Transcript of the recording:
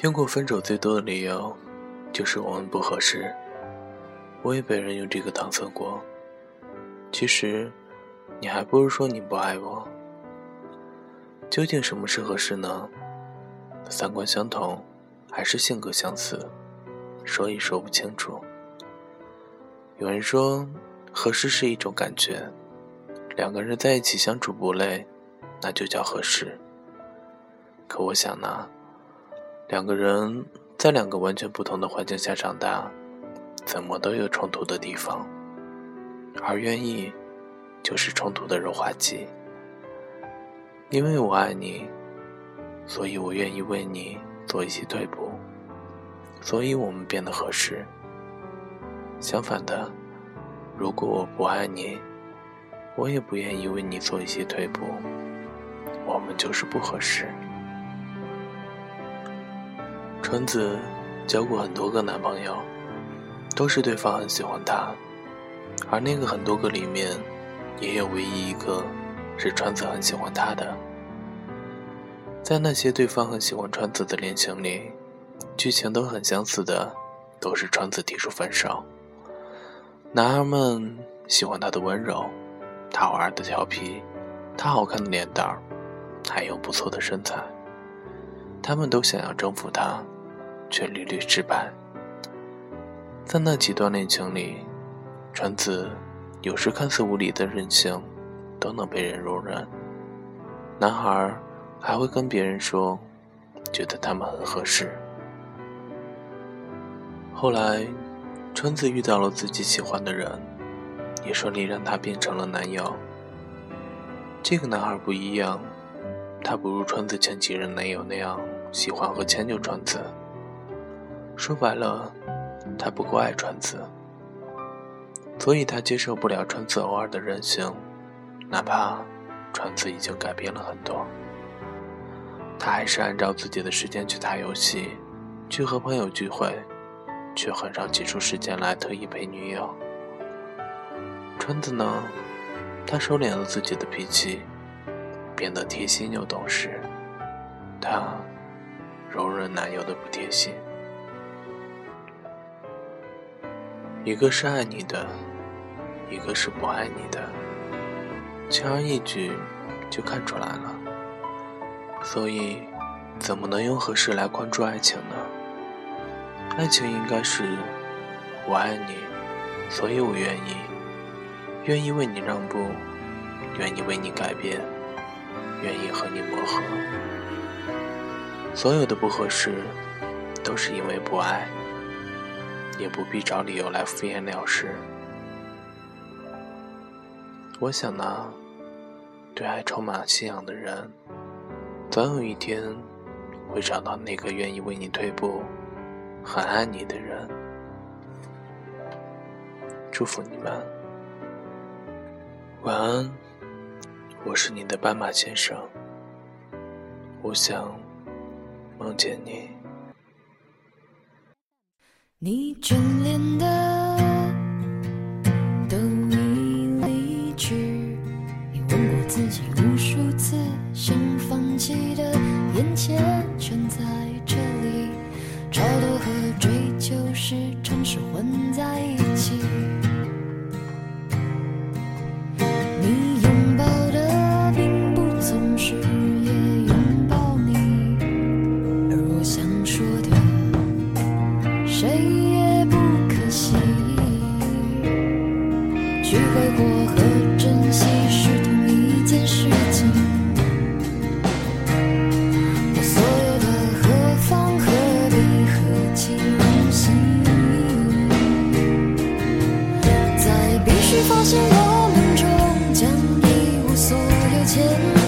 听过分手最多的理由，就是我们不合适。我也被人用这个搪塞过。其实，你还不如说你不爱我。究竟什么是合适呢？三观相同，还是性格相似？说也说不清楚。有人说，合适是一种感觉，两个人在一起相处不累，那就叫合适。可我想呢。两个人在两个完全不同的环境下长大，怎么都有冲突的地方。而愿意，就是冲突的润滑剂。因为我爱你，所以我愿意为你做一些退步，所以我们变得合适。相反的，如果我不爱你，我也不愿意为你做一些退步，我们就是不合适。川子交过很多个男朋友，都是对方很喜欢他，而那个很多个里面，也有唯一一个是川子很喜欢他的。在那些对方很喜欢川子的恋情里，剧情都很相似的，都是川子提出分手。男孩们喜欢他的温柔，他偶尔的调皮，他好看的脸蛋儿，还有不错的身材。他们都想要征服他。却屡屡失败。在那几段恋情里，川子有时看似无理的任性，都能被人容忍。男孩还会跟别人说，觉得他们很合适。后来，川子遇到了自己喜欢的人，也顺利让他变成了男友。这个男孩不一样，他不如川子前几任男友那样喜欢和迁就川子。说白了，他不够爱川子，所以他接受不了川子偶尔的任性，哪怕川子已经改变了很多，他还是按照自己的时间去打游戏，去和朋友聚会，却很少挤出时间来特意陪女友。川子呢，他收敛了自己的脾气，变得贴心又懂事，他容忍男友的不贴心。一个是爱你的，一个是不爱你的，轻而易举就看出来了。所以，怎么能用合适来关注爱情呢？爱情应该是我爱你，所以我愿意，愿意为你让步，愿意为你改变，愿意和你磨合。所有的不合适，都是因为不爱。也不必找理由来敷衍了事。我想呢，对爱充满信仰的人，总有一天会找到那个愿意为你退步、很爱你的人。祝福你们，晚安。我是你的斑马先生，我想梦见你。你眷恋的 shouldn't